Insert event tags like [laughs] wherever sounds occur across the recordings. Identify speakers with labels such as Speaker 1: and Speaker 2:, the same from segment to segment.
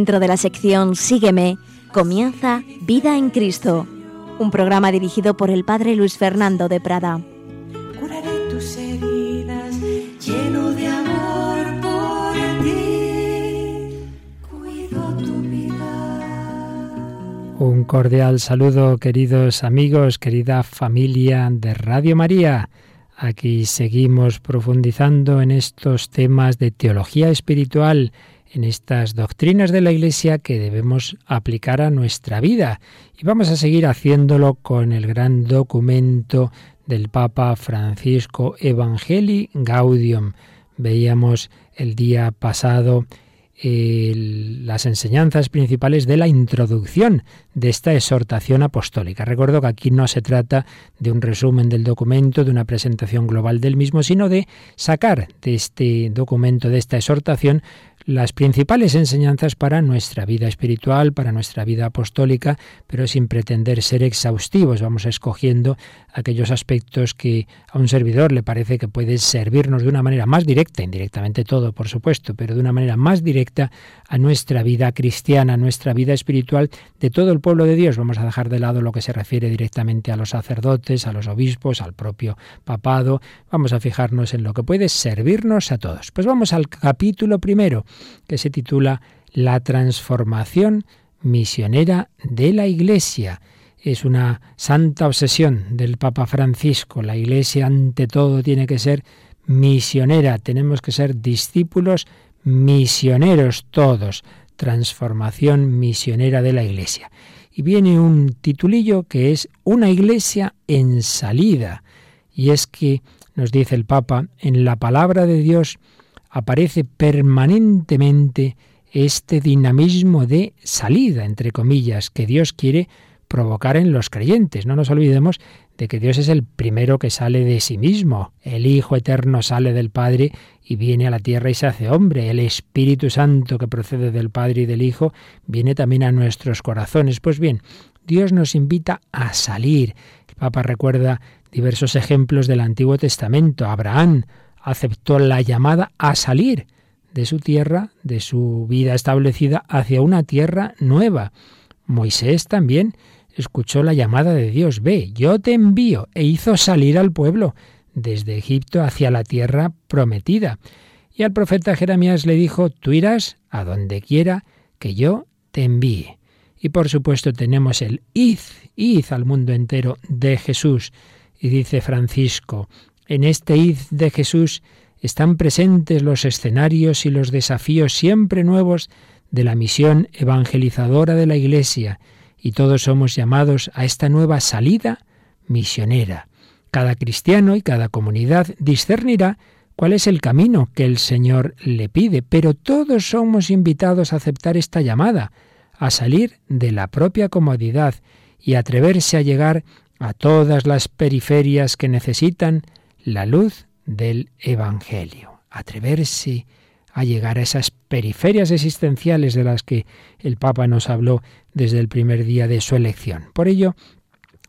Speaker 1: Dentro de la sección Sígueme, comienza Vida en Cristo, un programa dirigido por el Padre Luis Fernando de Prada.
Speaker 2: Curaré tus heridas, lleno de amor por ti, cuido tu vida.
Speaker 3: Un cordial saludo, queridos amigos, querida familia de Radio María. Aquí seguimos profundizando en estos temas de teología espiritual en estas doctrinas de la Iglesia que debemos aplicar a nuestra vida. Y vamos a seguir haciéndolo con el gran documento del Papa Francisco Evangelii Gaudium. Veíamos el día pasado las enseñanzas principales de la introducción de esta exhortación apostólica. Recuerdo que aquí no se trata de un resumen del documento, de una presentación global del mismo, sino de sacar de este documento, de esta exhortación, las principales enseñanzas para nuestra vida espiritual, para nuestra vida apostólica, pero sin pretender ser exhaustivos. Vamos escogiendo aquellos aspectos que a un servidor le parece que puede servirnos de una manera más directa, indirectamente todo, por supuesto, pero de una manera más directa a nuestra vida cristiana, a nuestra vida espiritual de todo el pueblo de Dios. Vamos a dejar de lado lo que se refiere directamente a los sacerdotes, a los obispos, al propio papado. Vamos a fijarnos en lo que puede servirnos a todos. Pues vamos al capítulo primero que se titula La transformación misionera de la Iglesia. Es una santa obsesión del Papa Francisco. La Iglesia ante todo tiene que ser misionera. Tenemos que ser discípulos misioneros todos. Transformación misionera de la Iglesia. Y viene un titulillo que es Una Iglesia en salida. Y es que, nos dice el Papa, en la palabra de Dios aparece permanentemente este dinamismo de salida, entre comillas, que Dios quiere provocar en los creyentes. No nos olvidemos de que Dios es el primero que sale de sí mismo. El Hijo Eterno sale del Padre y viene a la tierra y se hace hombre. El Espíritu Santo que procede del Padre y del Hijo viene también a nuestros corazones. Pues bien, Dios nos invita a salir. El Papa recuerda diversos ejemplos del Antiguo Testamento. Abraham, aceptó la llamada a salir de su tierra, de su vida establecida, hacia una tierra nueva. Moisés también escuchó la llamada de Dios, ve, yo te envío, e hizo salir al pueblo desde Egipto hacia la tierra prometida. Y al profeta Jeremías le dijo, tú irás a donde quiera que yo te envíe. Y por supuesto tenemos el id, id al mundo entero de Jesús. Y dice Francisco, en este id de Jesús están presentes los escenarios y los desafíos siempre nuevos de la misión evangelizadora de la Iglesia, y todos somos llamados a esta nueva salida misionera. Cada cristiano y cada comunidad discernirá cuál es el camino que el Señor le pide, pero todos somos invitados a aceptar esta llamada, a salir de la propia comodidad y atreverse a llegar a todas las periferias que necesitan la luz del Evangelio, atreverse a llegar a esas periferias existenciales de las que el Papa nos habló desde el primer día de su elección. Por ello,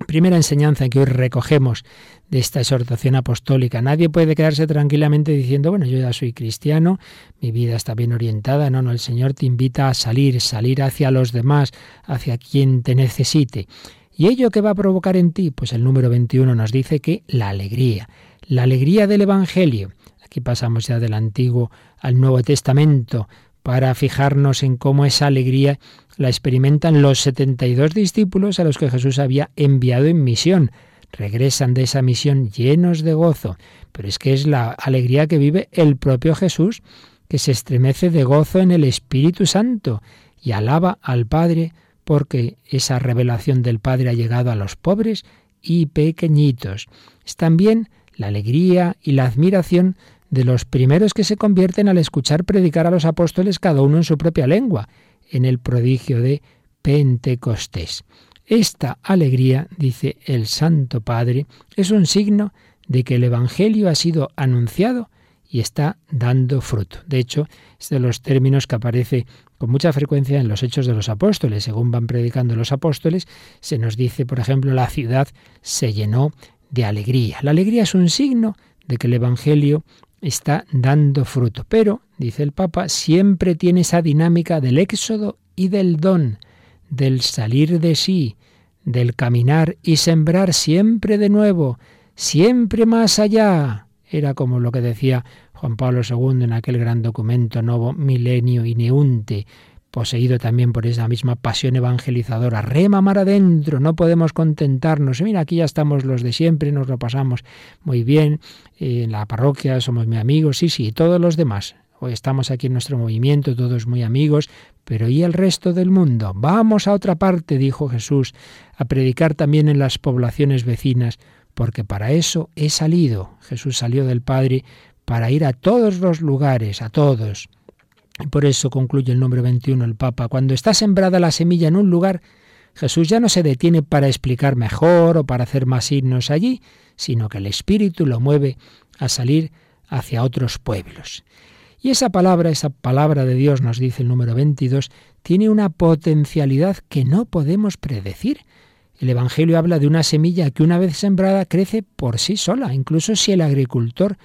Speaker 3: primera enseñanza que hoy recogemos de esta exhortación apostólica. Nadie puede quedarse tranquilamente diciendo, bueno, yo ya soy cristiano, mi vida está bien orientada. No, no, el Señor te invita a salir, salir hacia los demás, hacia quien te necesite. ¿Y ello qué va a provocar en ti? Pues el número 21 nos dice que la alegría la alegría del Evangelio. Aquí pasamos ya del Antiguo al Nuevo Testamento para fijarnos en cómo esa alegría la experimentan los 72 discípulos a los que Jesús había enviado en misión. Regresan de esa misión llenos de gozo, pero es que es la alegría que vive el propio Jesús, que se estremece de gozo en el Espíritu Santo y alaba al Padre porque esa revelación del Padre ha llegado a los pobres y pequeñitos. Es también la alegría y la admiración de los primeros que se convierten al escuchar predicar a los apóstoles cada uno en su propia lengua, en el prodigio de Pentecostés. Esta alegría, dice el Santo Padre, es un signo de que el Evangelio ha sido anunciado y está dando fruto. De hecho, es de los términos que aparece con mucha frecuencia en los hechos de los apóstoles. Según van predicando los apóstoles, se nos dice, por ejemplo, la ciudad se llenó de alegría. La alegría es un signo de que el Evangelio está dando fruto. Pero, dice el Papa, siempre tiene esa dinámica del éxodo y del don, del salir de sí, del caminar y sembrar siempre de nuevo, siempre más allá. Era como lo que decía Juan Pablo II en aquel gran documento Novo Milenio Ineunte, poseído también por esa misma pasión evangelizadora. Rema mar adentro, no podemos contentarnos. Mira, aquí ya estamos los de siempre, nos lo pasamos muy bien. En la parroquia somos muy amigos, sí, sí, todos los demás. Hoy estamos aquí en nuestro movimiento, todos muy amigos, pero ¿y el resto del mundo? Vamos a otra parte, dijo Jesús, a predicar también en las poblaciones vecinas, porque para eso he salido. Jesús salió del Padre para ir a todos los lugares, a todos. Por eso concluye el número 21 el Papa. Cuando está sembrada la semilla en un lugar, Jesús ya no se detiene para explicar mejor o para hacer más himnos allí, sino que el Espíritu lo mueve a salir hacia otros pueblos. Y esa palabra, esa palabra de Dios, nos dice el número 22, tiene una potencialidad que no podemos predecir. El Evangelio habla de una semilla que una vez sembrada crece por sí sola, incluso si el agricultor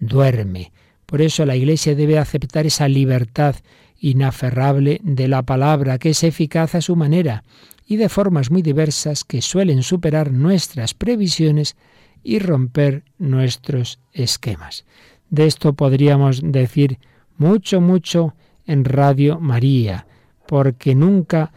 Speaker 3: duerme. Por eso la Iglesia debe aceptar esa libertad inaferrable de la palabra, que es eficaz a su manera y de formas muy diversas que suelen superar nuestras previsiones y romper nuestros esquemas. De esto podríamos decir mucho, mucho en Radio María, porque nunca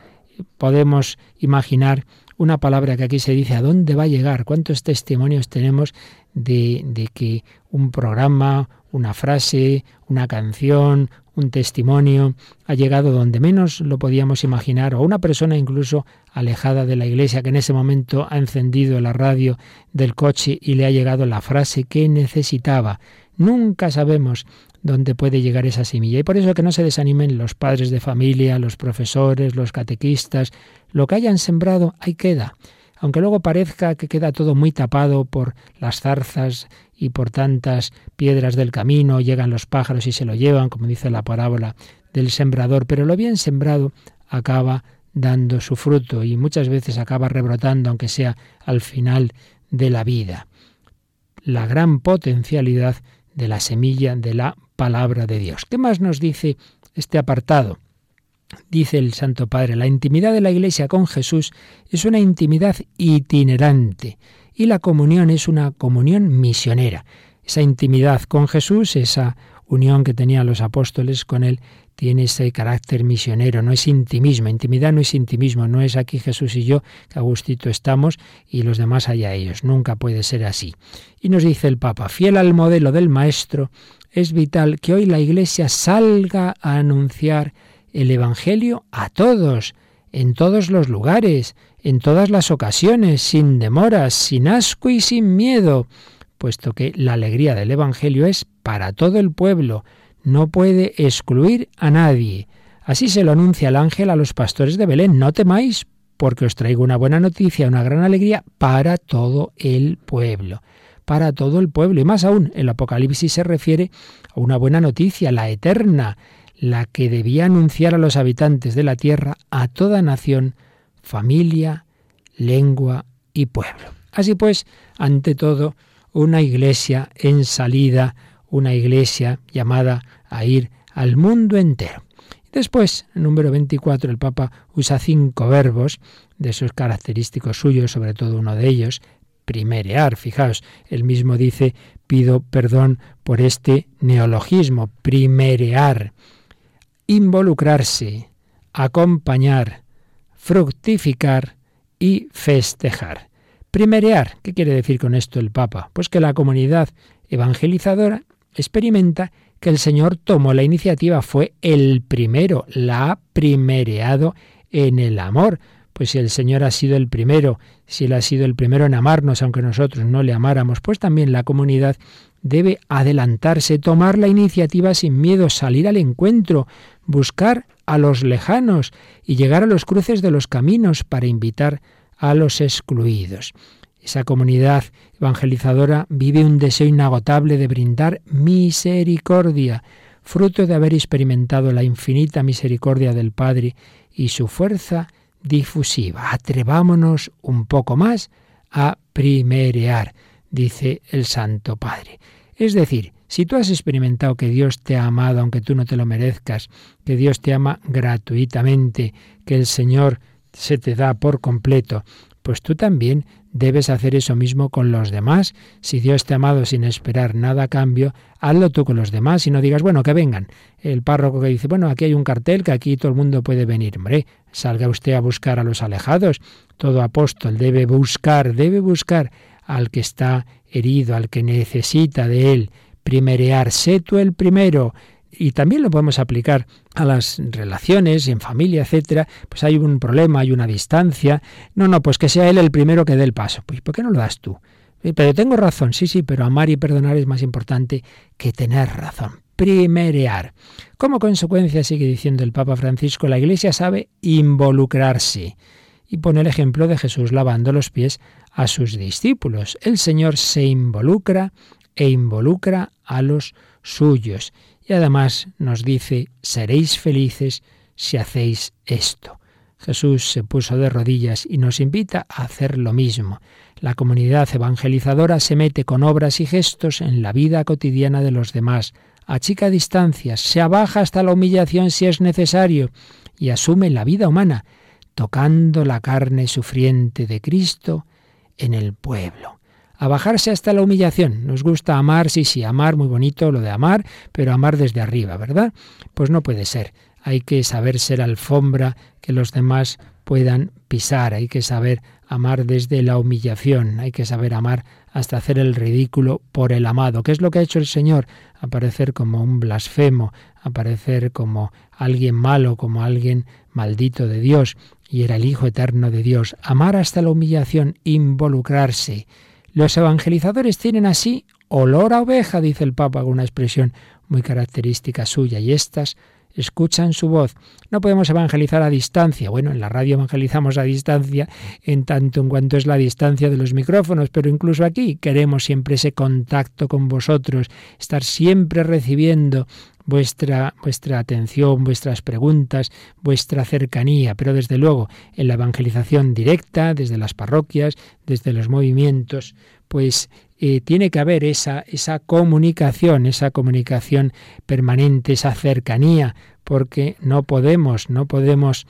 Speaker 3: podemos imaginar una palabra que aquí se dice a dónde va a llegar, cuántos testimonios tenemos de, de que un programa, una frase, una canción, un testimonio, ha llegado donde menos lo podíamos imaginar, o una persona incluso alejada de la iglesia que en ese momento ha encendido la radio del coche y le ha llegado la frase que necesitaba. Nunca sabemos dónde puede llegar esa semilla. Y por eso que no se desanimen los padres de familia, los profesores, los catequistas. Lo que hayan sembrado, ahí queda. Aunque luego parezca que queda todo muy tapado por las zarzas y por tantas piedras del camino llegan los pájaros y se lo llevan, como dice la parábola del sembrador, pero lo bien sembrado acaba dando su fruto y muchas veces acaba rebrotando, aunque sea al final de la vida. La gran potencialidad de la semilla de la palabra de Dios. ¿Qué más nos dice este apartado? Dice el Santo Padre, la intimidad de la Iglesia con Jesús es una intimidad itinerante y la comunión es una comunión misionera. Esa intimidad con Jesús, esa unión que tenían los apóstoles con Él, tiene ese carácter misionero, no es intimismo, intimidad no es intimismo, no es aquí Jesús y yo, que a gustito estamos y los demás allá ellos, nunca puede ser así. Y nos dice el Papa, fiel al modelo del Maestro, es vital que hoy la Iglesia salga a anunciar el Evangelio a todos, en todos los lugares, en todas las ocasiones, sin demoras, sin asco y sin miedo, puesto que la alegría del Evangelio es para todo el pueblo, no puede excluir a nadie. Así se lo anuncia el ángel a los pastores de Belén, no temáis, porque os traigo una buena noticia, una gran alegría para todo el pueblo para todo el pueblo. Y más aún, el Apocalipsis se refiere a una buena noticia, la eterna, la que debía anunciar a los habitantes de la tierra, a toda nación, familia, lengua y pueblo. Así pues, ante todo, una iglesia en salida, una iglesia llamada a ir al mundo entero. Después, número 24, el Papa usa cinco verbos de esos característicos suyos, sobre todo uno de ellos, primerear. Fijaos, él mismo dice, pido perdón por este neologismo, primerear, involucrarse, acompañar, fructificar y festejar. Primerear, ¿qué quiere decir con esto el Papa? Pues que la comunidad evangelizadora experimenta que el Señor tomó la iniciativa, fue el primero, la ha primereado en el amor. Pues si el Señor ha sido el primero, si Él ha sido el primero en amarnos, aunque nosotros no le amáramos, pues también la comunidad debe adelantarse, tomar la iniciativa sin miedo, salir al encuentro, buscar a los lejanos y llegar a los cruces de los caminos para invitar a los excluidos. Esa comunidad evangelizadora vive un deseo inagotable de brindar misericordia, fruto de haber experimentado la infinita misericordia del Padre y su fuerza difusiva. Atrevámonos un poco más a primerear, dice el Santo Padre. Es decir, Si tú has experimentado que Dios te ha amado aunque tú no te lo merezcas, que Dios te ama gratuitamente, que el Señor se te da por completo, pues tú también debes hacer eso mismo con los demás. Si Dios te ha amado sin esperar nada a cambio, hazlo tú con los demás y no digas, bueno, que vengan. El párroco que dice, bueno, aquí hay un cartel que aquí todo el mundo puede venir. Hombre, salga usted a buscar a los alejados. Todo apóstol debe buscar, debe buscar al que está herido, al que necesita de él. Primerear, sé tú el primero y también lo podemos aplicar a las relaciones, en familia, etcétera, pues hay un problema, hay una distancia. No, no, pues que sea él el primero que dé el paso. Pues ¿por qué no lo das tú? Eh, pero tengo razón, sí, sí, pero amar y perdonar es más importante que tener razón. Primerear. Como consecuencia, sigue diciendo el Papa Francisco, la Iglesia sabe involucrarse. Y pone el ejemplo de Jesús lavando los pies a sus discípulos. El Señor se involucra e involucra a los suyos. Y además nos dice, seréis felices si hacéis esto. Jesús se puso de rodillas y nos invita a hacer lo mismo. La comunidad evangelizadora se mete con obras y gestos en la vida cotidiana de los demás, achica distancias, se abaja hasta la humillación si es necesario y asume la vida humana, tocando la carne sufriente de Cristo en el pueblo a bajarse hasta la humillación. Nos gusta amar, sí, sí, amar, muy bonito lo de amar, pero amar desde arriba, ¿verdad? Pues no puede ser. Hay que saber ser alfombra que los demás puedan pisar, hay que saber amar desde la humillación, hay que saber amar hasta hacer el ridículo por el amado. ¿Qué es lo que ha hecho el Señor? Aparecer como un blasfemo, aparecer como alguien malo, como alguien maldito de Dios, y era el Hijo eterno de Dios. Amar hasta la humillación, involucrarse. Los evangelizadores tienen así olor a oveja, dice el Papa con una expresión muy característica suya, y éstas escuchan su voz. No podemos evangelizar a distancia. Bueno, en la radio evangelizamos a distancia en tanto en cuanto es la distancia de los micrófonos, pero incluso aquí queremos siempre ese contacto con vosotros, estar siempre recibiendo vuestra, vuestra atención, vuestras preguntas, vuestra cercanía, pero desde luego en la evangelización directa, desde las parroquias, desde los movimientos, pues eh, tiene que haber esa, esa comunicación, esa comunicación permanente, esa cercanía, porque no podemos, no podemos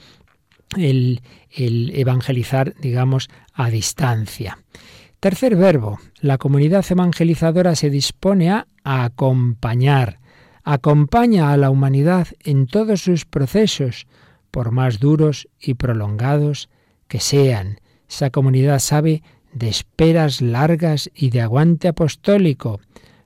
Speaker 3: el, el evangelizar, digamos, a distancia. Tercer verbo, la comunidad evangelizadora se dispone a acompañar, acompaña a la humanidad en todos sus procesos, por más duros y prolongados que sean. Esa comunidad sabe de esperas largas y de aguante apostólico.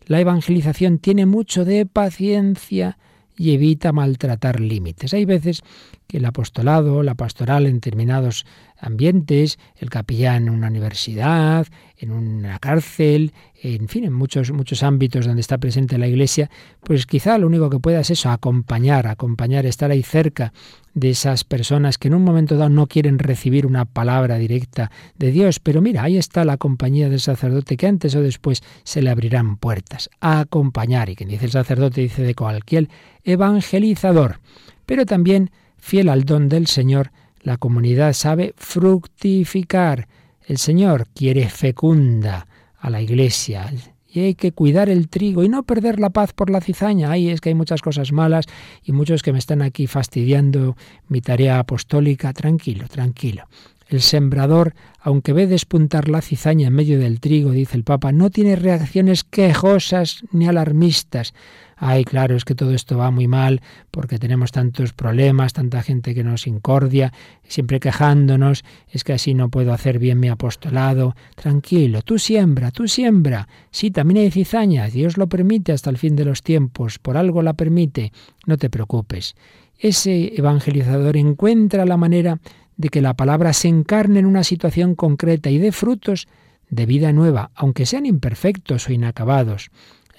Speaker 3: La evangelización tiene mucho de paciencia y evita maltratar límites. Hay veces que el apostolado, la pastoral en determinados ambientes, el capellán en una universidad, en una cárcel, en fin, en muchos, muchos ámbitos donde está presente la Iglesia, pues quizá lo único que pueda es eso, acompañar, acompañar, estar ahí cerca de esas personas que en un momento dado no quieren recibir una palabra directa de Dios, pero mira, ahí está la compañía del sacerdote que antes o después se le abrirán puertas. A acompañar, y quien dice el sacerdote dice de cualquier evangelizador, pero también fiel al don del Señor, la comunidad sabe fructificar. El Señor quiere fecunda a la iglesia. Y hay que cuidar el trigo y no perder la paz por la cizaña. Ay, es que hay muchas cosas malas y muchos que me están aquí fastidiando mi tarea apostólica. Tranquilo, tranquilo. El sembrador, aunque ve despuntar la cizaña en medio del trigo, dice el Papa, no tiene reacciones quejosas ni alarmistas ay, claro, es que todo esto va muy mal porque tenemos tantos problemas, tanta gente que nos incordia, siempre quejándonos, es que así no puedo hacer bien mi apostolado. Tranquilo, tú siembra, tú siembra. Sí, también hay cizaña, Dios lo permite hasta el fin de los tiempos, por algo la permite, no te preocupes. Ese evangelizador encuentra la manera de que la palabra se encarne en una situación concreta y dé frutos de vida nueva, aunque sean imperfectos o inacabados.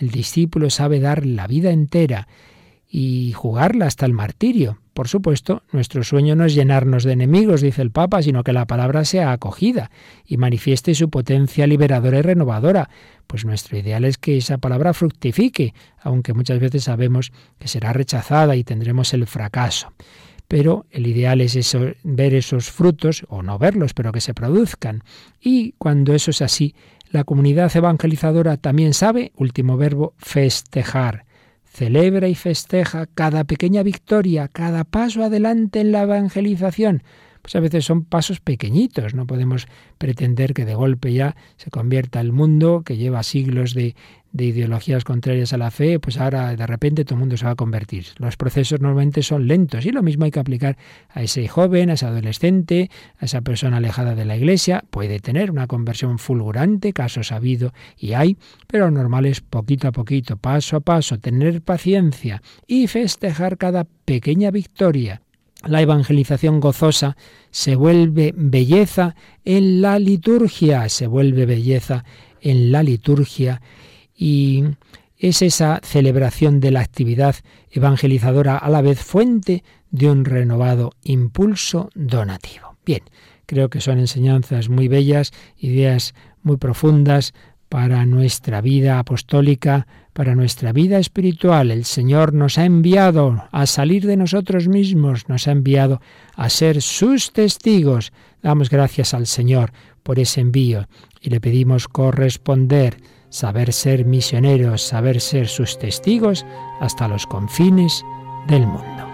Speaker 3: El discípulo sabe dar la vida entera y jugarla hasta el martirio. Por supuesto, nuestro sueño no es llenarnos de enemigos, dice el Papa, sino que la palabra sea acogida y manifieste su potencia liberadora y renovadora. Pues nuestro ideal es que esa palabra fructifique, aunque muchas veces sabemos que será rechazada y tendremos el fracaso. Pero el ideal es ver esos frutos, o no verlos, pero que se produzcan. Y cuando eso es así,
Speaker 4: La comunidad evangelizadora también sabe, último verbo, festejar. Celebra y festeja cada pequeña victoria, cada paso adelante en la evangelización pues a veces son pasos pequeñitos. No podemos pretender que de golpe ya se convierta el mundo que lleva siglos de, de ideologías contrarias a la fe, pues ahora de repente todo el mundo se va a convertir. Los procesos normalmente son lentos y lo mismo hay que aplicar a ese joven, a ese adolescente, a esa persona alejada de la iglesia. Puede tener una conversión fulgurante, casos ha habido y hay, pero lo normal es poquito a poquito, paso a paso, tener paciencia y festejar cada pequeña victoria. La evangelización gozosa se vuelve belleza en la liturgia, se vuelve belleza en la liturgia y es esa celebración de la actividad evangelizadora a la vez fuente de un renovado impulso donativo. Bien, creo que son enseñanzas muy bellas, ideas muy profundas para nuestra vida apostólica, para nuestra vida espiritual. El Señor nos ha enviado a salir de nosotros mismos, nos ha enviado a ser sus testigos. Damos gracias al Señor por ese envío y le pedimos corresponder, saber ser misioneros, saber ser sus testigos hasta los confines del mundo.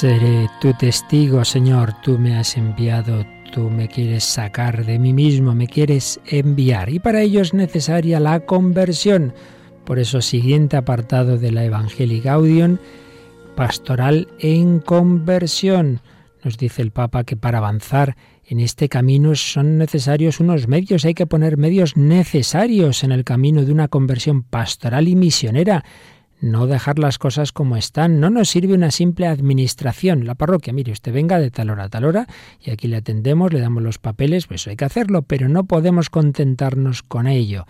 Speaker 4: Seré tu testigo, Señor, tú me has enviado, tú me quieres sacar de mí mismo, me quieres enviar. Y para ello es necesaria la conversión. Por eso, siguiente apartado de la Evangelii Gaudium, pastoral en conversión. Nos dice el Papa que para avanzar en este camino son necesarios unos medios, hay que poner medios necesarios en el camino de una conversión pastoral y misionera no dejar las cosas como están. No nos sirve una simple administración. La parroquia, mire, usted venga de tal hora a tal hora y aquí le atendemos, le damos los papeles, pues hay que hacerlo, pero no podemos contentarnos con ello.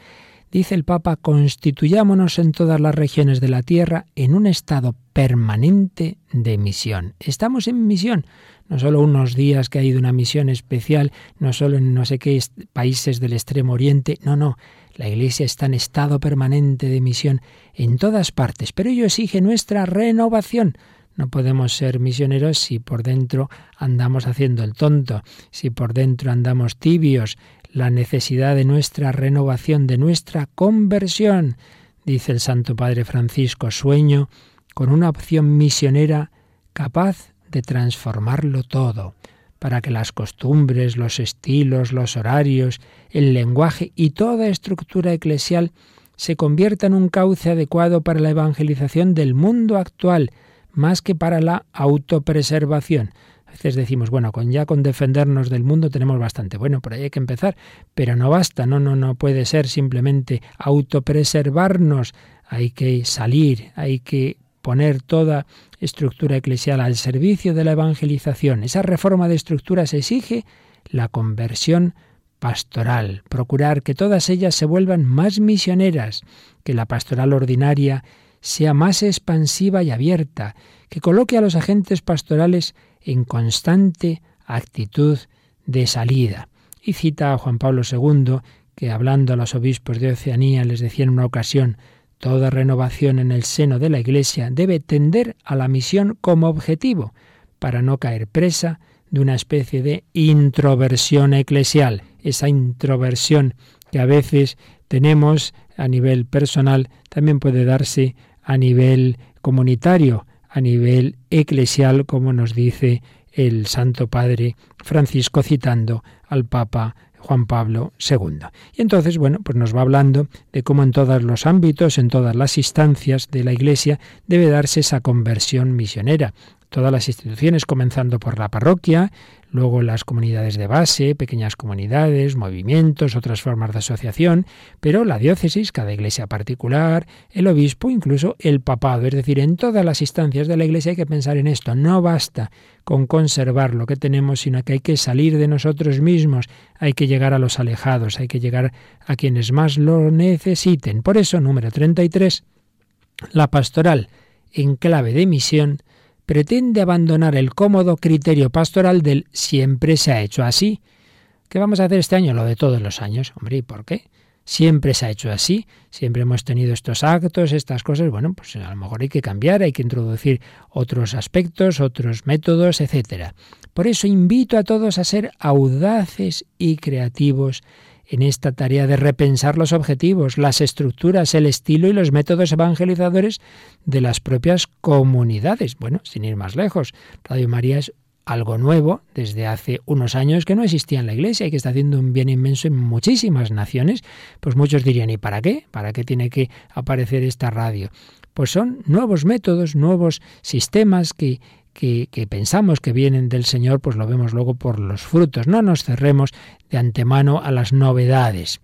Speaker 3: dice el Papa, constituyámonos en todas las regiones de la tierra en un estado permanente de misión. Estamos en misión, no solo unos días que hay de una misión especial, no solo en no sé qué países del extremo oriente, no, no, la Iglesia está en estado permanente de misión en todas partes, pero ello exige nuestra renovación. No podemos ser misioneros si por dentro andamos haciendo el tonto, si por dentro andamos tibios, la necesidad de nuestra renovación, de nuestra conversión. Dice el Santo Padre Francisco, sueño con una opción misionera capaz de transformarlo todo, para que las costumbres, los estilos, los horarios, el lenguaje y toda estructura eclesial se conviertan en un cauce adecuado para la evangelización del mundo actual, más que para la autopreservación. A veces decimos, bueno, con ya con defendernos del mundo tenemos bastante. Bueno, por ahí hay que empezar, pero no basta, no, no, no puede ser simplemente autopreservarnos. Hay que salir, hay que poner toda estructura eclesial al servicio de la evangelización. Esa reforma de estructuras exige la conversión pastoral, procurar que todas ellas se vuelvan más misioneras, que la pastoral ordinaria sea más expansiva y abierta, que coloque a los agentes pastorales en constante actitud de salida. Y cita a Juan Pablo II, que hablando a los obispos de Oceanía les decía en una ocasión, toda renovación en el seno de la Iglesia debe tender a la misión como objetivo, para no caer presa de una especie de introversión eclesial, esa introversión que a veces tenemos a nivel personal, también puede darse a nivel comunitario, a nivel eclesial, como nos dice el Santo Padre Francisco citando al Papa Juan Pablo II. Y entonces, bueno, pues nos va hablando de cómo en todos los ámbitos, en todas las instancias de la Iglesia, debe darse esa conversión misionera. Todas las instituciones, comenzando por la parroquia, luego las comunidades de base, pequeñas comunidades, movimientos, otras formas de asociación, pero la diócesis, cada iglesia particular, el obispo, incluso el papado. Es decir, en todas las instancias de la iglesia hay que pensar en esto. No basta con conservar lo que tenemos, sino que hay que salir de nosotros mismos, hay que llegar a los alejados, hay que llegar a quienes más lo necesiten. Por eso, número 33, la pastoral en clave de misión pretende abandonar el cómodo criterio pastoral del siempre se ha hecho así. ¿Qué vamos a hacer este año? Lo de todos los años. Hombre, ¿y por qué? Siempre se ha hecho así, siempre hemos tenido estos actos, estas cosas, bueno, pues a lo mejor hay que cambiar, hay que introducir otros aspectos, otros métodos, etcétera. Por eso invito a todos a ser audaces y creativos en esta tarea de repensar los objetivos, las estructuras, el estilo y los métodos evangelizadores de las propias comunidades. Bueno, sin ir más lejos, Radio María es algo nuevo desde hace unos años que no existía en la Iglesia y que está haciendo un bien inmenso en muchísimas naciones, pues muchos dirían, ¿y para qué? ¿Para qué tiene que aparecer esta radio? Pues son nuevos métodos, nuevos sistemas que que, pensamos que vienen del Señor, pues lo vemos luego por los frutos. No nos cerremos de antemano a las novedades.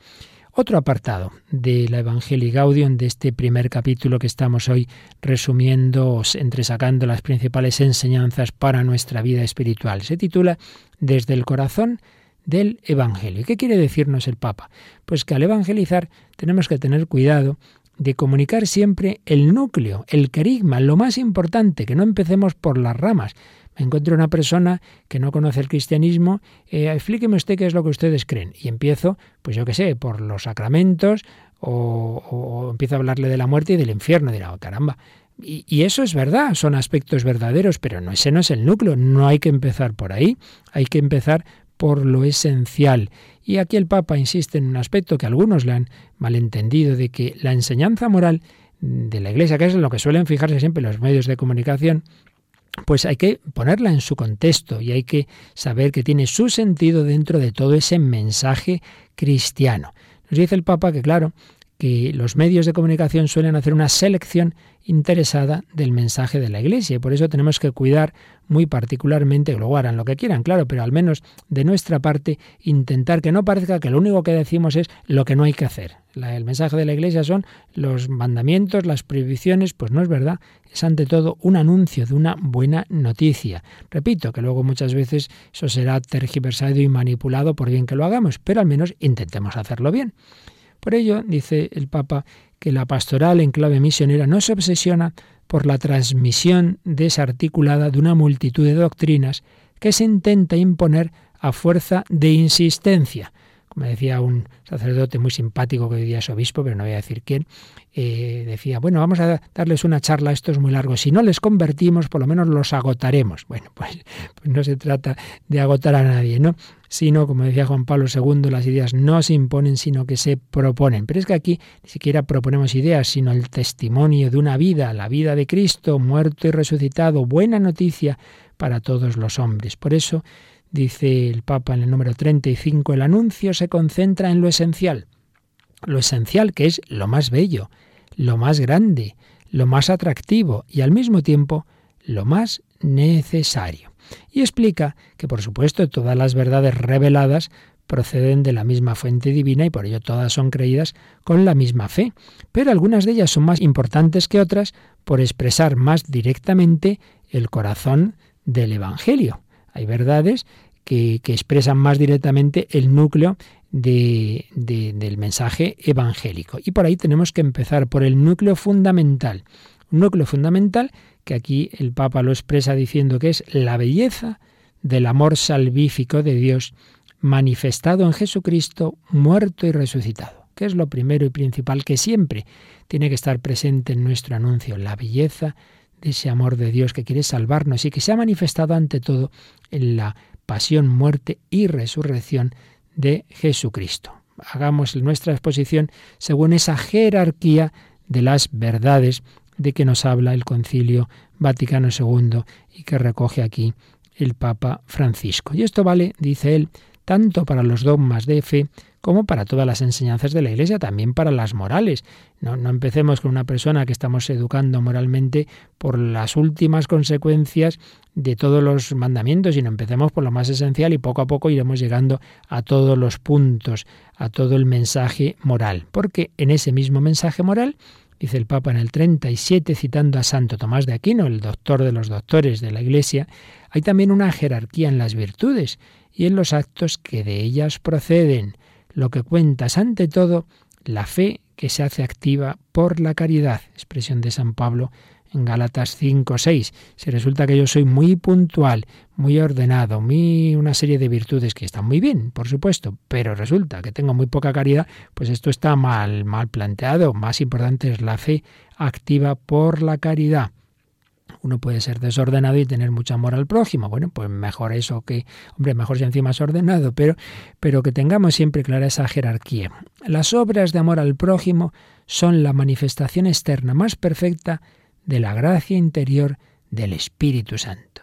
Speaker 3: Otro apartado de la Evangelii Gaudium, de este primer capítulo que estamos hoy resumiendo, entresacando las principales enseñanzas para nuestra vida espiritual, se titula Desde el corazón del Evangelio. ¿Qué quiere decirnos el Papa? Pues que al evangelizar tenemos que tener cuidado de comunicar siempre el núcleo, el querigma, lo más importante, que no empecemos por las ramas. Me encuentro una persona que no conoce el cristianismo, eh, explíqueme usted qué es lo que ustedes creen. Y empiezo, pues yo qué sé, por los sacramentos o, empiezo a hablarle de la muerte y del infierno. Dirá, oh, caramba. Y, y, eso es verdad, son aspectos verdaderos, pero no, ese no es el núcleo, no hay que empezar por ahí, hay que empezar por lo esencial. Y aquí el Papa insiste en un aspecto que algunos le han malentendido, de que la enseñanza moral de la Iglesia, que es en lo que suelen fijarse siempre los medios de comunicación, pues hay que ponerla en su contexto y hay que saber que tiene su sentido dentro de todo ese mensaje cristiano. Nos dice el Papa que, claro, que los medios de comunicación suelen hacer una selección interesada del mensaje de la Iglesia y por eso tenemos que cuidar muy particularmente, que luego harán lo que quieran, claro, pero al menos de nuestra parte intentar que no parezca que lo único que decimos es lo que no hay que hacer. el mensaje de la Iglesia son los mandamientos, las prohibiciones, pues no es verdad, es ante todo un anuncio de una buena noticia. Repito que luego muchas veces eso será tergiversado y manipulado por bien que lo hagamos, pero al menos intentemos hacerlo bien. Por ello, dice el Papa, que la pastoral en clave misionera no se obsesiona por la transmisión desarticulada de una multitud de doctrinas que se intenta imponer a fuerza de insistencia. Como decía un sacerdote muy simpático que día es obispo, pero no voy a decir quién, eh, decía, bueno, vamos a darles una charla, esto es muy largo, si no les convertimos, por lo menos los agotaremos. [laughs] Bueno, pues, pues no se trata de agotar a nadie, ¿no? Sino, como decía Juan Pablo II, las ideas no se imponen, sino que se proponen. Pero es que aquí ni siquiera proponemos ideas, sino el testimonio de una vida, la vida de Cristo, muerto y resucitado, buena noticia para todos los hombres. Por eso, dice el Papa en el número 35, el anuncio se concentra en lo esencial. Lo esencial que es lo más bello, lo más grande, lo más atractivo y al mismo tiempo lo más necesario. Y explica que, por supuesto, todas las verdades reveladas proceden de la misma fuente divina y por ello todas son creídas con la misma fe. Pero algunas de ellas son más importantes que otras por expresar más directamente el corazón del Evangelio. Hay verdades que, expresan más directamente el núcleo de, del mensaje evangélico. Y por ahí tenemos que empezar por el núcleo fundamental. Un núcleo fundamental que aquí el Papa lo expresa diciendo que es la belleza del amor salvífico de Dios manifestado en Jesucristo, muerto y resucitado, que es lo primero y principal que siempre tiene que estar presente en nuestro anuncio, la belleza de ese amor de Dios que quiere salvarnos y que se ha manifestado ante todo en la pasión, muerte y resurrección de Jesucristo. Hagamos nuestra exposición según esa jerarquía de las verdades de que nos habla el Concilio Vaticano II y que recoge aquí el Papa Francisco. Y esto vale, dice él, tanto para los dogmas de fe como para todas las enseñanzas de la Iglesia, también para las morales. No, empecemos con una persona que estamos educando moralmente por las últimas consecuencias de todos los mandamientos, sino empecemos por lo más esencial y poco a poco iremos llegando a todos los puntos, a todo el mensaje moral. Porque en ese mismo mensaje moral dice el Papa en el 37, citando a Santo Tomás de Aquino, el doctor de los doctores de la Iglesia, hay también una jerarquía en las virtudes y en los actos que de ellas proceden. Lo que cuenta es ante todo la fe que se hace activa por la caridad, expresión de San Pablo en Gálatas 5, 6. Si resulta que yo soy muy puntual, muy ordenado, una serie de virtudes que están muy bien, por supuesto, pero resulta que tengo muy poca caridad, pues esto está mal, mal planteado. Más importante es la fe activa por la caridad. Uno puede ser desordenado y tener mucho amor al prójimo. Bueno, pues mejor eso que, hombre, mejor si encima es ordenado, pero, pero que tengamos siempre clara esa jerarquía. Las obras de amor al prójimo son la manifestación externa más perfecta de la gracia interior del Espíritu Santo.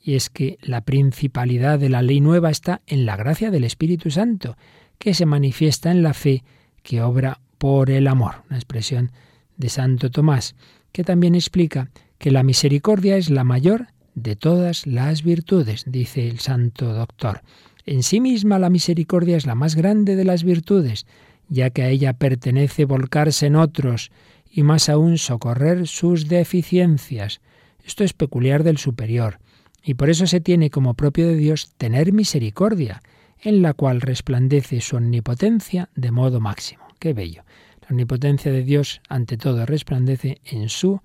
Speaker 3: Y es que la principalidad de la ley nueva está en la gracia del Espíritu Santo, que se manifiesta en la fe que obra por el amor, una expresión de Santo Tomás, que también explica que la misericordia es la mayor de todas las virtudes, dice el santo doctor. En sí misma la misericordia es la más grande de las virtudes, ya que a ella pertenece volcarse en otros, y más aún socorrer sus deficiencias. Esto es peculiar del superior, y por eso se tiene como propio de Dios tener misericordia, en la cual resplandece su omnipotencia de modo máximo. Qué bello. La omnipotencia de Dios ante todo resplandece en su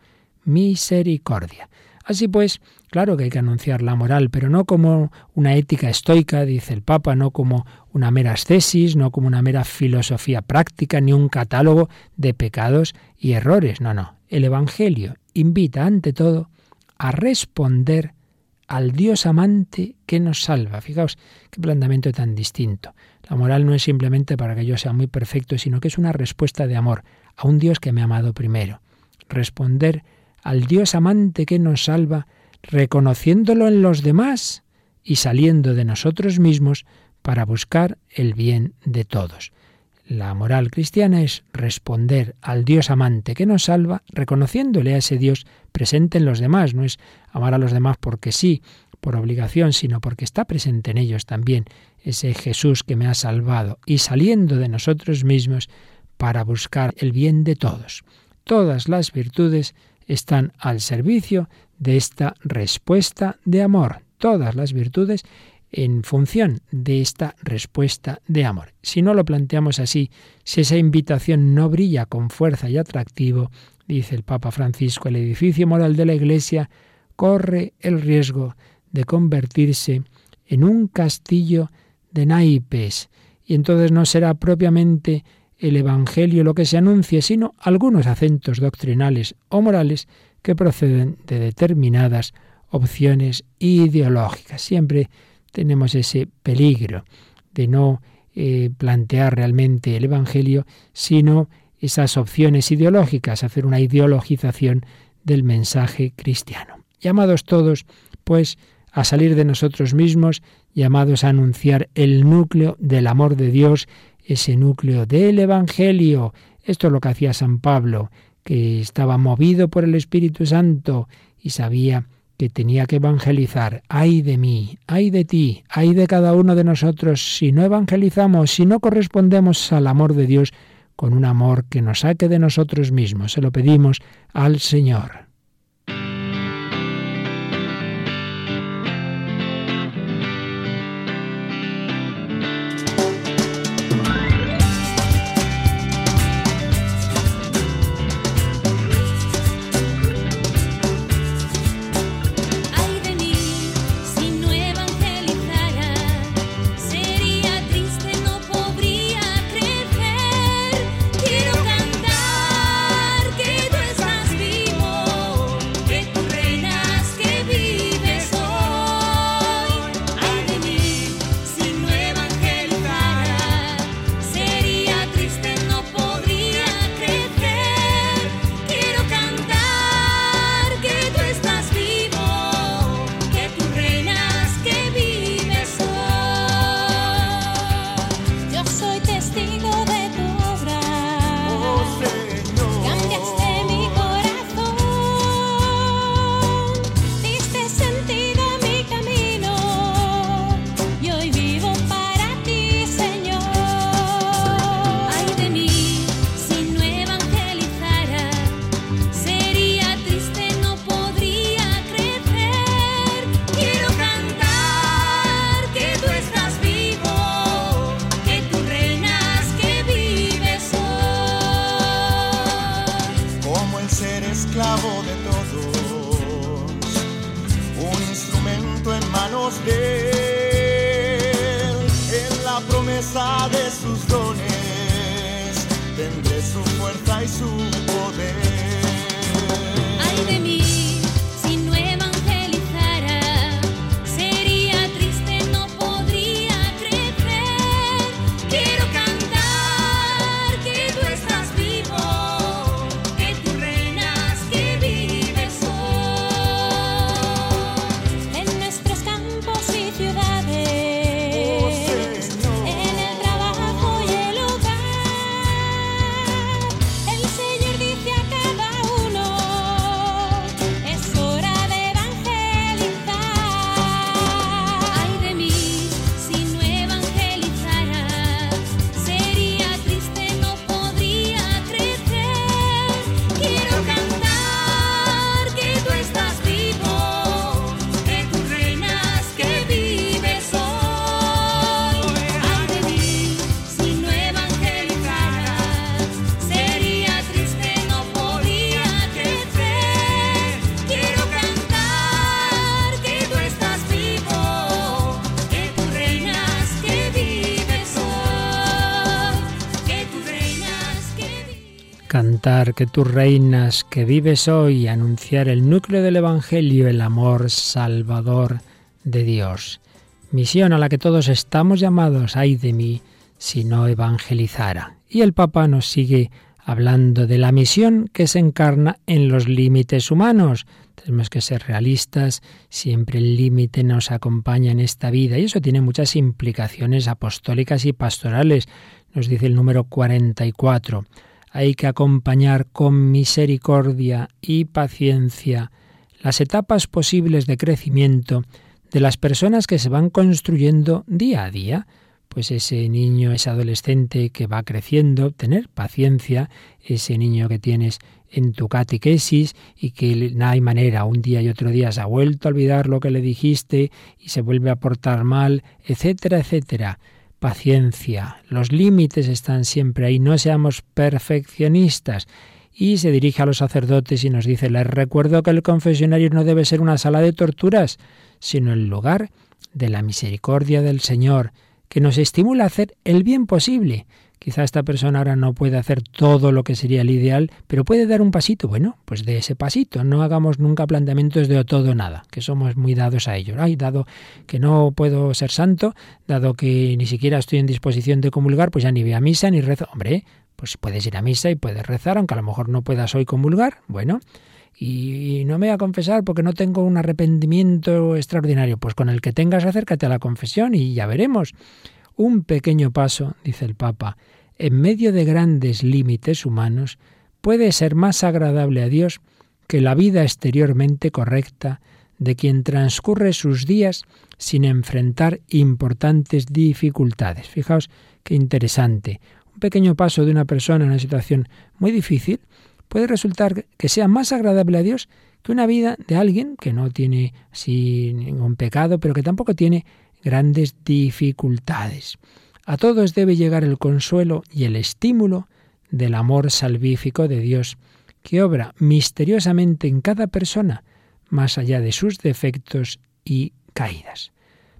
Speaker 3: misericordia. Así pues, claro que hay que anunciar la moral, pero no como una ética estoica, dice el Papa, no como una mera ascesis, no como una mera filosofía práctica, ni un catálogo de pecados y errores. No, no. El Evangelio invita ante todo a responder al Dios amante que nos salva. Fijaos qué planteamiento tan distinto. La moral no es simplemente para que yo sea muy perfecto, sino que es una respuesta de amor a un Dios que me ha amado primero. Responder al Dios amante que nos salva, reconociéndolo en los demás y saliendo de nosotros mismos para buscar el bien de todos. La moral cristiana es responder al Dios amante que nos salva, reconociéndole a ese Dios presente en los demás. No es amar a los demás porque sí, por obligación, sino porque está presente en ellos también ese Jesús que me ha salvado y saliendo de nosotros mismos para buscar el bien de todos. Todas las virtudes están al servicio de esta respuesta de amor. Todas las virtudes
Speaker 5: en función de esta respuesta de amor. Si no lo planteamos así, si esa invitación no brilla con fuerza y atractivo, dice el Papa Francisco, el edificio moral de la Iglesia corre el riesgo de convertirse en un castillo de naipes, y entonces no será propiamente el Evangelio lo que se anuncie, sino algunos acentos doctrinales o morales que proceden de determinadas opciones ideológicas. Siempre tenemos ese peligro de no eh, plantear realmente el Evangelio, sino esas opciones ideológicas, hacer una ideologización del mensaje cristiano. Llamados todos, pues, a salir de nosotros mismos, llamados a anunciar el núcleo del amor de Dios, ese núcleo del Evangelio. Esto es lo que hacía San Pablo, que estaba movido por el Espíritu Santo y sabía que tenía que evangelizar. Ay de mí, ay de ti, ay de cada uno de nosotros si no evangelizamos, si no correspondemos al amor de Dios con un amor que nos saque de nosotros mismos. Se lo pedimos al Señor. Que tú reinas, que vives hoy, anunciar el núcleo del Evangelio, el amor salvador de Dios. Misión a la que todos estamos llamados, ay de mí, si no evangelizara. Y el Papa nos sigue hablando de la misión que se encarna en los límites humanos. Tenemos que ser realistas, siempre el límite nos acompaña en esta vida y eso tiene muchas implicaciones apostólicas y pastorales, nos dice el número 44 hay que acompañar con misericordia y paciencia las etapas posibles de crecimiento de las personas que se van construyendo día a día. Pues ese niño, ese adolescente que va creciendo, tener paciencia, ese niño que tienes
Speaker 3: en tu catequesis y que no hay manera, un día y otro día se ha vuelto a olvidar lo que le dijiste y se vuelve a portar mal, etcétera, etcétera. Paciencia, los límites están siempre ahí, no seamos perfeccionistas. Y se dirige a los sacerdotes y nos dice, les recuerdo que el confesionario no debe ser una sala de torturas, sino el lugar de la misericordia del Señor, que nos estimula a hacer el bien posible. Quizá esta persona ahora no puede hacer todo lo que sería el ideal, pero puede dar un pasito. Bueno, pues de ese pasito. No hagamos nunca planteamientos de todo o nada, que somos muy dados a ello. Ay, dado que no puedo ser santo, dado que ni siquiera estoy en disposición de comulgar, pues ya ni voy a misa ni rezo. Hombre, pues puedes ir a misa y puedes rezar, aunque a lo mejor no puedas hoy comulgar. Bueno, y no me voy a confesar porque no tengo un arrepentimiento extraordinario. Pues con el que tengas acércate a la confesión y ya veremos. Un pequeño paso, dice el Papa, en medio de grandes límites humanos, puede ser más agradable a Dios que la vida exteriormente correcta de quien transcurre sus días sin enfrentar importantes dificultades. Fijaos qué interesante. Un pequeño paso de una persona en una situación muy difícil puede resultar que sea más agradable a Dios que una vida de alguien que no tiene así ningún pecado, pero que tampoco tiene grandes dificultades. A todos debe llegar el consuelo y el estímulo del amor salvífico de Dios, que obra misteriosamente en cada persona, más allá de sus defectos y caídas.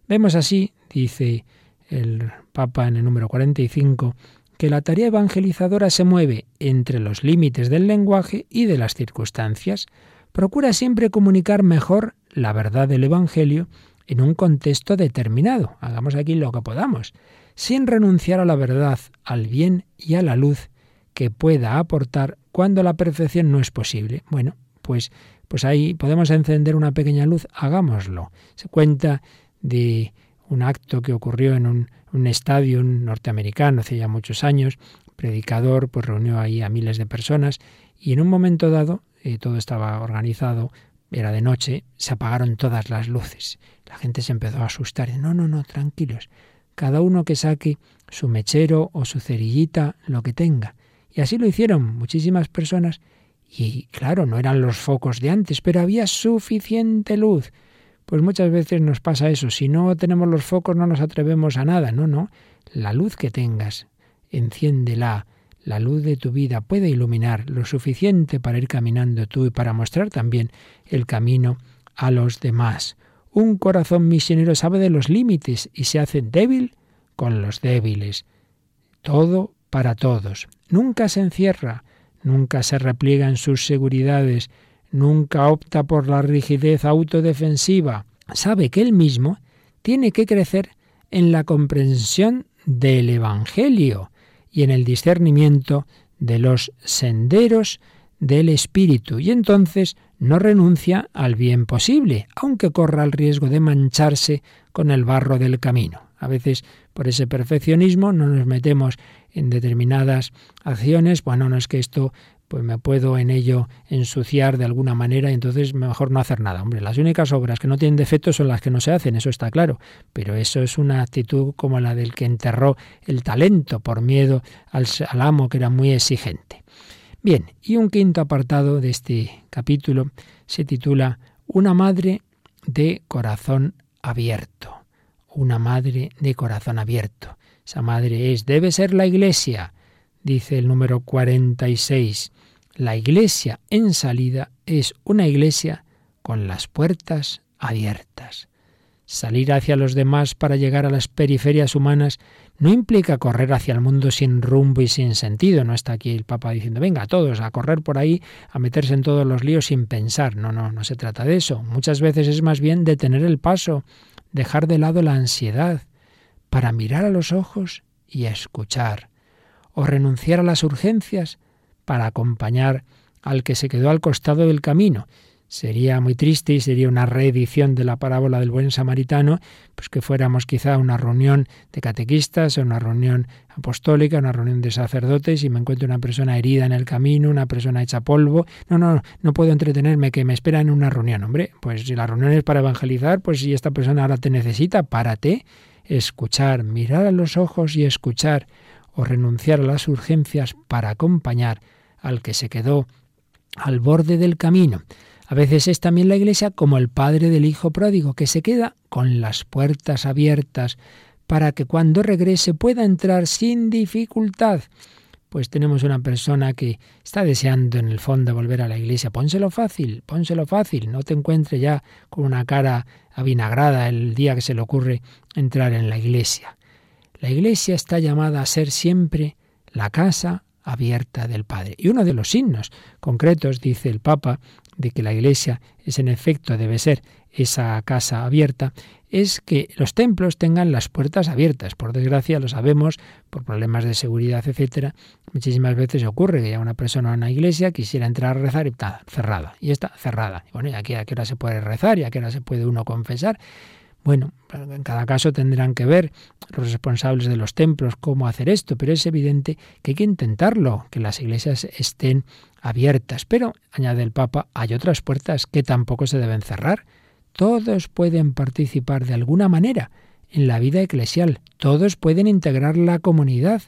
Speaker 3: Vemos así, dice el Papa en el número 45, que la tarea evangelizadora se mueve entre los límites del lenguaje y de las circunstancias. Procura siempre comunicar mejor la verdad del Evangelio en un contexto determinado. Hagamos aquí lo que podamos, sin renunciar a la verdad, al bien y a la luz que pueda aportar cuando la perfección no es posible. Bueno, pues, pues ahí podemos encender una pequeña luz, hagámoslo. Se cuenta de un acto que ocurrió en un, un estadio norteamericano hace ya muchos años. predicador pues reunió ahí a miles de personas y en un momento dado eh, todo estaba organizado era de noche, se apagaron todas las luces. La gente se empezó a asustar. No, no, no, tranquilos. Cada uno que saque su mechero o su cerillita, lo que tenga. Y así lo hicieron muchísimas personas. Y claro, no eran los focos de antes, pero había suficiente luz. Pues muchas veces nos pasa eso. Si no tenemos los focos no nos atrevemos a nada. No, no. La luz que tengas, enciéndela la luz de tu vida puede iluminar lo suficiente para ir caminando tú y para mostrar también el camino a los demás. Un corazón misionero sabe de los límites y se hace débil con los débiles. Todo para todos. Nunca se encierra, nunca se repliega en sus seguridades, nunca opta por la rigidez autodefensiva. Sabe que él mismo tiene que crecer en la comprensión del Evangelio y en el discernimiento de los senderos del espíritu y entonces no renuncia al bien posible, aunque corra el riesgo de mancharse con el barro del camino. A veces por ese perfeccionismo no nos metemos en determinadas acciones, bueno, no es que esto pues me puedo en ello ensuciar de alguna manera y entonces mejor no hacer nada. Hombre, las únicas obras que no tienen defectos son las que no se hacen, eso está claro, pero eso es una actitud como la del que enterró el talento por miedo al, al amo que era muy exigente. Bien, y un quinto apartado de este capítulo se titula Una madre de corazón abierto. Una madre de corazón abierto. Esa madre es, debe ser la iglesia, dice el número 46. La iglesia en salida es una iglesia con las puertas abiertas. Salir hacia los demás para llegar a las periferias humanas no implica correr hacia el mundo sin rumbo y sin sentido. No está aquí el Papa diciendo, venga, todos a correr por ahí, a meterse en todos los líos sin pensar. No, no, no se trata de eso. Muchas veces es más bien detener el paso, dejar de lado la ansiedad, para mirar a los ojos y escuchar, o renunciar a las urgencias para acompañar al que se quedó al costado del camino. Sería muy triste y sería una reedición de la parábola del buen samaritano, pues que fuéramos quizá a una reunión de catequistas, o una reunión apostólica, una reunión de sacerdotes y me encuentro una persona herida en el camino, una persona hecha polvo. No, no, no puedo entretenerme, que me espera en una reunión. Hombre, pues si la reunión es para evangelizar, pues si esta persona ahora te necesita, párate, escuchar, mirar a los ojos y escuchar, o renunciar a las urgencias para acompañar al que se quedó al borde del camino. A veces es también la Iglesia como el padre del hijo pródigo, que se queda con las puertas abiertas para que cuando regrese pueda entrar sin dificultad. Pues tenemos una persona que está deseando en el fondo volver a la iglesia. Pónselo fácil, pónselo fácil. No te encuentres ya con una cara avinagrada el día que se le ocurre entrar en la iglesia. La iglesia está llamada a ser siempre la casa abierta del Padre. Y uno de los signos concretos, dice el Papa, de que la iglesia es en efecto debe ser esa casa abierta, es que los templos tengan las puertas abiertas. Por desgracia, lo sabemos, por problemas de seguridad, etcétera, muchísimas veces ocurre que ya una persona en una iglesia quisiera entrar a rezar y está cerrada. Y está cerrada. Bueno, ¿y aquí a qué hora se puede rezar? ¿Y a qué hora se puede uno confesar? Bueno, en cada caso tendrán que ver los responsables de los templos cómo hacer esto, pero es evidente que hay que intentarlo, que las iglesias estén abiertas. Pero, añade el Papa, hay otras puertas que tampoco se deben cerrar. Todos pueden participar de alguna manera en la vida eclesial, todos pueden integrar la comunidad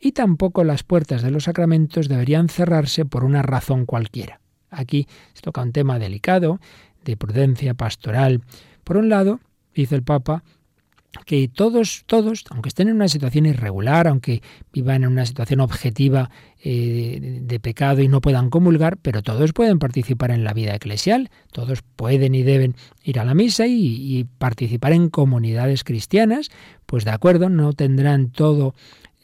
Speaker 3: y tampoco las puertas de los sacramentos deberían cerrarse por una razón cualquiera. Aquí se toca un tema delicado de prudencia pastoral. Por un lado, dice el Papa, que todos, todos, aunque estén en una situación irregular, aunque vivan en una situación objetiva eh, de, pecado y no puedan comulgar, pero todos pueden participar en la vida eclesial, todos pueden y deben ir a la misa y, y participar en comunidades cristianas, pues de acuerdo, no tendrán todo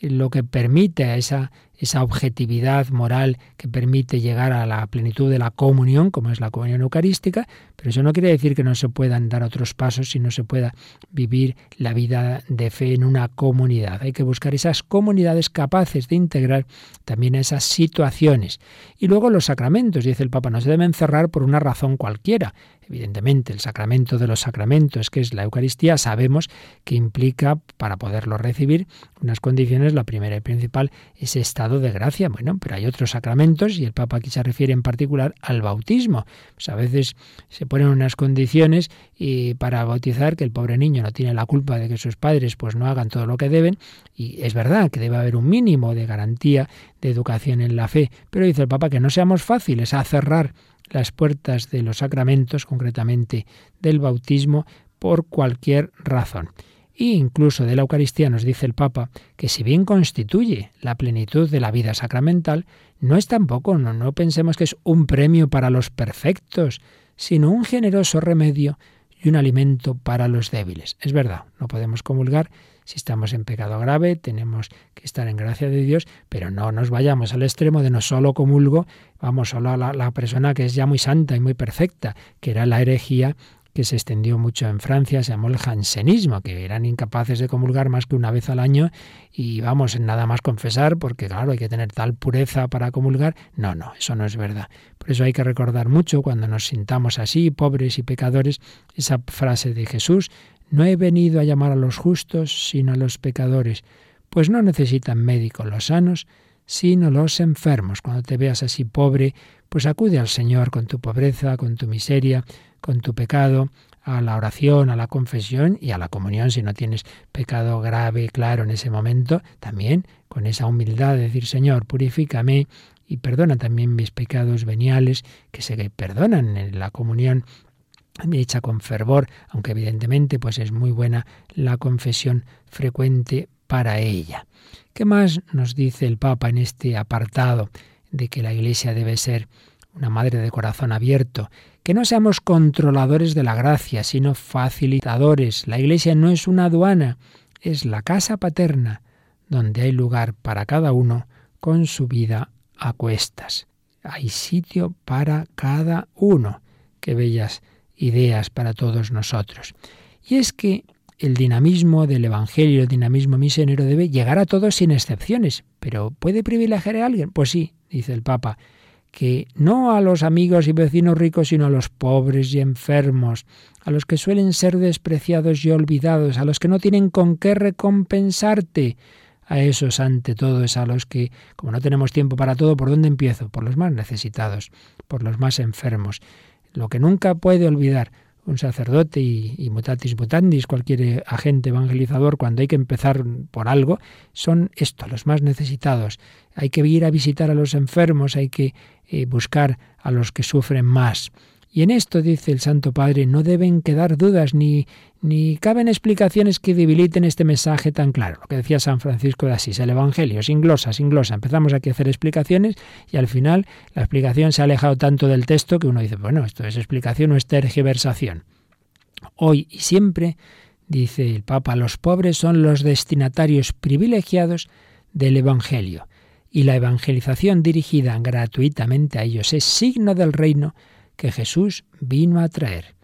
Speaker 3: lo que permite a esa esa objetividad moral que permite llegar a la plenitud de la comunión, como es la comunión eucarística, pero eso no quiere decir que no se puedan dar otros pasos y no se pueda vivir la vida de fe en una comunidad. Hay que buscar esas comunidades capaces de integrar también esas situaciones. Y luego los sacramentos, dice el Papa, no se deben cerrar por una razón cualquiera. Evidentemente, el sacramento de los sacramentos, que es la Eucaristía, sabemos que implica, para poderlo recibir, unas condiciones. La primera y principal es estado de gracia. Bueno, pero hay otros sacramentos y el Papa aquí se refiere en particular al bautismo. Pues a veces se ponen unas condiciones y para bautizar que el pobre niño no tiene la culpa de que sus padres pues no hagan todo lo que deben y es verdad que debe haber un mínimo de garantía de educación en la fe, pero dice el Papa que no seamos fáciles a cerrar las puertas de los sacramentos, concretamente del bautismo, por cualquier razón. E incluso de la Eucaristía nos dice el Papa que si bien constituye la plenitud de la vida sacramental, no es tampoco, no, no pensemos que es un premio para los perfectos, sino un generoso remedio y un alimento para los débiles. Es verdad, no podemos comulgar si estamos en pecado grave, tenemos que estar en gracia de Dios, pero no nos vayamos al extremo de no solo comulgo, vamos solo a la, persona que es ya muy santa y muy perfecta, que era la herejía que se extendió mucho en Francia, se llamó el jansenismo, que eran incapaces de comulgar más que una vez al año y vamos, en nada más confesar, porque claro, hay que tener tal pureza para comulgar. No, no, eso no es verdad. Por eso hay que recordar mucho cuando nos sintamos así, pobres y pecadores, esa frase de Jesús, no he venido a llamar a los justos, sino a los pecadores, pues no necesitan médicos los sanos, sino los enfermos. Cuando te veas así pobre, pues acude al Señor con tu pobreza, con tu miseria, con tu pecado, a la oración, a la confesión y a la comunión, si no tienes pecado grave, claro, en ese momento, también con esa humildad de decir, Señor, purifícame y perdona también mis pecados veniales, que se perdonan en la comunión hecha con fervor, aunque evidentemente pues es muy buena la confesión frecuente para ella. ¿Qué más nos dice el Papa en este apartado de que la Iglesia debe ser una madre de corazón abierto, que no seamos controladores de la gracia, sino facilitadores. La Iglesia no es una aduana, es la casa paterna, donde hay lugar para cada uno con su vida a cuestas. Hay sitio para cada uno. Qué bellas ideas para todos nosotros. Y es que el dinamismo del Evangelio, el dinamismo misionero debe llegar a todos sin excepciones. ¿Pero puede privilegiar a alguien? Pues sí, dice el Papa que no a los amigos y vecinos ricos, sino a los pobres y enfermos, a los que suelen ser despreciados y olvidados, a los que no tienen con qué recompensarte. A esos, ante todo, es a los que, como no tenemos tiempo para todo, ¿por dónde empiezo? Por los más necesitados, por los más enfermos. Lo que nunca puede olvidar un sacerdote y, mutatis mutandis, cualquier agente evangelizador, cuando hay que empezar por algo, son esto, los más necesitados. Hay que ir a visitar a los enfermos, hay que eh, buscar a los que sufren más. Y en esto, dice el Santo Padre, no deben quedar dudas ni, ni caben explicaciones que debiliten este mensaje tan claro. Lo que decía San Francisco de Asís, el Evangelio, sin glosa, sin glosa. Empezamos aquí a hacer explicaciones y al final la explicación se ha alejado tanto del texto que uno dice, bueno, esto es explicación o es tergiversación. Hoy y siempre, dice el Papa, los pobres son los destinatarios privilegiados del Evangelio y la evangelización dirigida gratuitamente a ellos es signo del reino que Jesús vino a traer.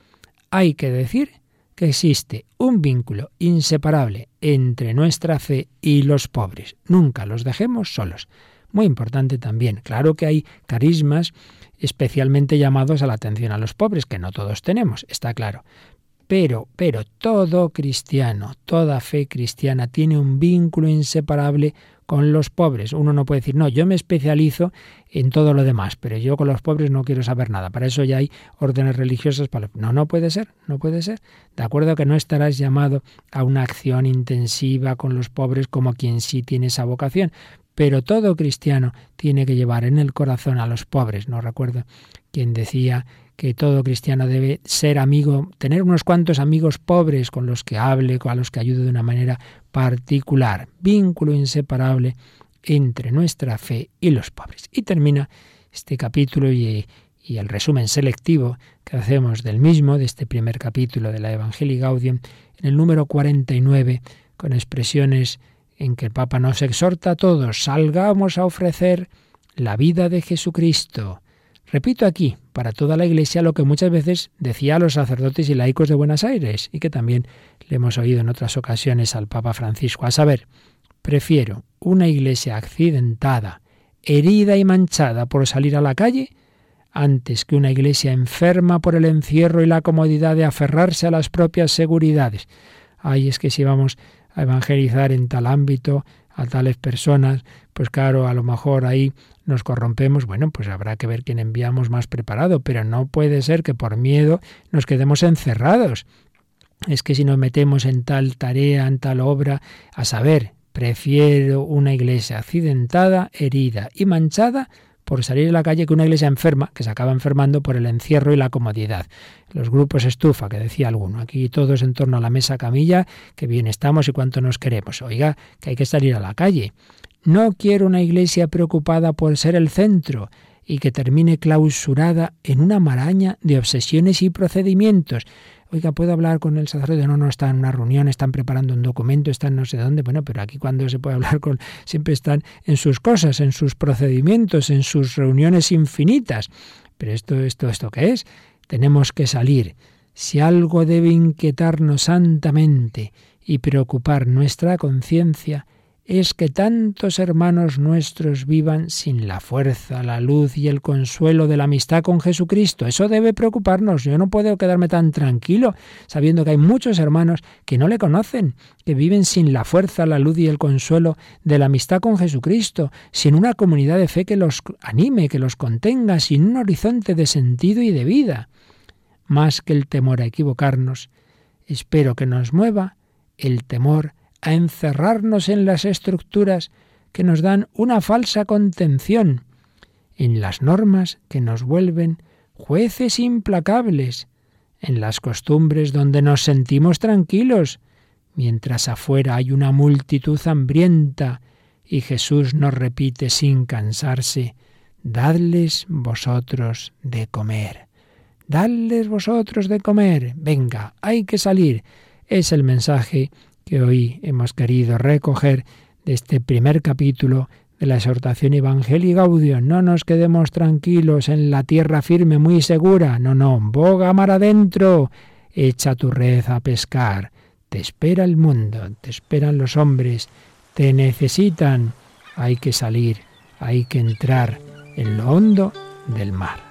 Speaker 3: Hay que decir que existe un vínculo inseparable entre nuestra fe y los pobres. Nunca los dejemos solos. Muy importante también. Claro que hay carismas especialmente llamados a la atención a los pobres, que no todos tenemos, está claro. Pero, pero todo cristiano, toda fe cristiana tiene un vínculo inseparable con los pobres. Uno no puede decir, no, yo me especializo en todo lo demás, pero yo con los pobres no quiero saber nada. Para eso ya hay órdenes religiosas. Para... No, no puede ser, no puede ser. De acuerdo que no estarás llamado a una acción intensiva con los pobres como quien sí tiene esa vocación, pero todo cristiano tiene que llevar en el corazón a los pobres. No recuerdo quien decía que todo cristiano debe ser amigo, tener unos cuantos amigos pobres con los que hable, con los que ayude de una manera particular, vínculo inseparable entre nuestra fe y los pobres. Y termina este capítulo y, y el resumen selectivo que hacemos del mismo, de este primer capítulo de la Evangelii Gaudium, en el número 49, con expresiones en que el Papa nos exhorta a todos, salgamos a ofrecer la vida de Jesucristo. Repito aquí, para toda la Iglesia, lo que muchas veces decía a los sacerdotes y laicos de Buenos Aires, y que también le hemos oído en otras ocasiones al Papa Francisco, a saber, prefiero una Iglesia accidentada, herida y manchada por salir a la calle, antes que una Iglesia enferma por el encierro y la comodidad de aferrarse a las propias seguridades. Ay, es que si vamos a evangelizar en tal ámbito, a tales personas, pues claro, a lo mejor ahí nos corrompemos, bueno, pues habrá que ver quién enviamos más preparado, pero no puede ser que por miedo nos quedemos encerrados. Es que si nos metemos en tal tarea, en tal obra, a saber, prefiero una iglesia accidentada, herida y manchada por salir a la calle que una iglesia enferma, que se acaba enfermando por el encierro y la comodidad. Los grupos estufa, que decía alguno, aquí todos en torno a la mesa camilla, que bien estamos y cuánto nos queremos. Oiga, que hay que salir a la calle. No quiero una iglesia preocupada por ser el centro y que termine clausurada en una maraña de obsesiones y procedimientos. Oiga, ¿puedo hablar con el sacerdote? No, no, está en una reunión, están preparando un documento, están no sé dónde. Bueno, pero aquí cuando se puede hablar con... Siempre están en sus cosas, en sus procedimientos, en sus reuniones infinitas. Pero esto, esto, ¿esto qué es? Tenemos que salir. Si algo debe inquietarnos santamente y preocupar nuestra conciencia, es que tantos hermanos nuestros vivan sin la fuerza, la luz y el consuelo de la amistad con Jesucristo. Eso debe preocuparnos. Yo no puedo quedarme tan tranquilo sabiendo que hay muchos hermanos que no le conocen, que viven sin la fuerza, la luz y el consuelo de la amistad con Jesucristo, sin una comunidad de fe que los anime, que los contenga, sin un horizonte de sentido y de vida. Más que el temor a equivocarnos, espero que nos mueva el temor a encerrarnos en las estructuras que nos dan una falsa contención, en las normas que nos vuelven jueces implacables, en las costumbres donde nos sentimos tranquilos, mientras afuera hay una multitud hambrienta y Jesús nos repite sin cansarse, Dadles vosotros de comer. Dadles vosotros de comer. Venga, hay que salir. Es el mensaje que hoy hemos querido recoger de este primer capítulo de la exhortación Evangelii Gaudium. No nos quedemos tranquilos en la tierra firme, muy segura. No, no, boga mar adentro. Echa tu red a pescar. Te espera el mundo, te esperan los hombres, te necesitan. Hay que salir, hay que entrar en lo hondo del mar.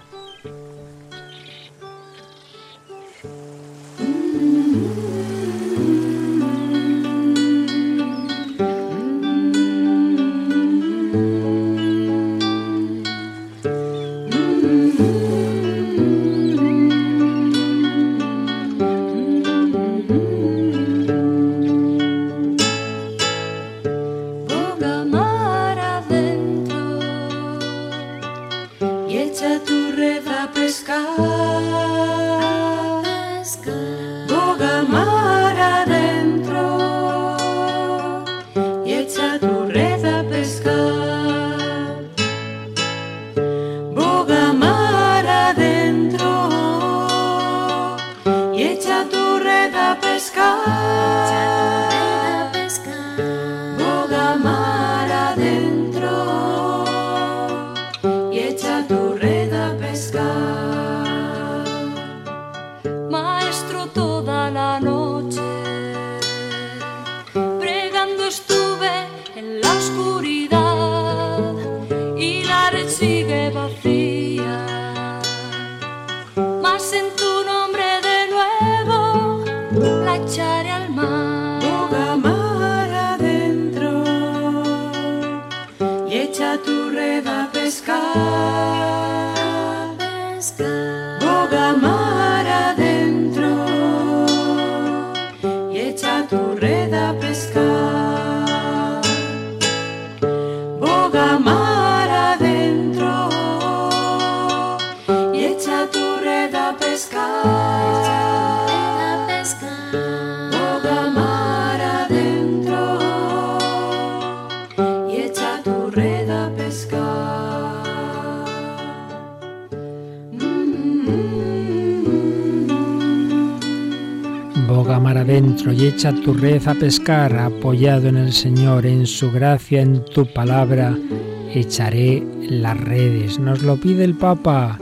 Speaker 6: Boga mar adentro y echa tu red a. Pescar. Y echa tu red a pescar,
Speaker 3: apoyado en el Señor, en su gracia, en tu palabra, echaré las redes. Nos lo pide el Papa.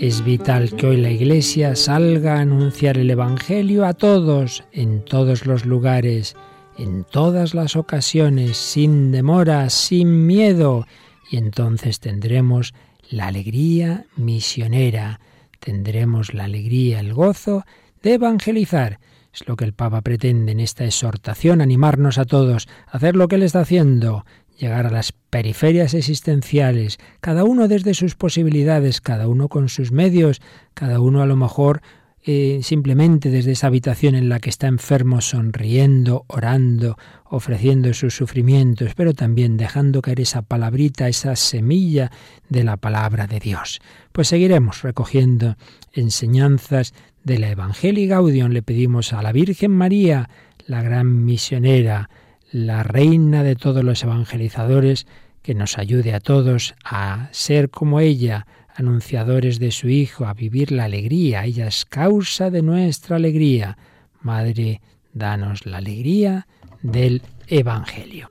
Speaker 3: Es vital que hoy la Iglesia salga a anunciar el Evangelio a todos, en todos los lugares, en todas las ocasiones, sin demora, sin miedo, y entonces tendremos la alegría misionera, tendremos la alegría, el gozo de evangelizar. Es lo que el Papa pretende en esta exhortación, animarnos a todos a hacer lo que Él está haciendo, llegar a las periferias existenciales, cada uno desde sus posibilidades, cada uno con sus medios, cada uno a lo mejor eh, simplemente desde esa habitación en la que está enfermo, sonriendo, orando, ofreciendo sus sufrimientos, pero también dejando caer esa palabrita, esa semilla de la palabra de Dios. Pues seguiremos recogiendo enseñanzas de la Evangelii Gaudium. Le pedimos a la Virgen María, la gran misionera, la reina de todos los evangelizadores, que nos ayude a todos a ser como ella, anunciadores de su Hijo, a vivir la alegría. Ella es causa de nuestra alegría. Madre, danos la alegría del Evangelio.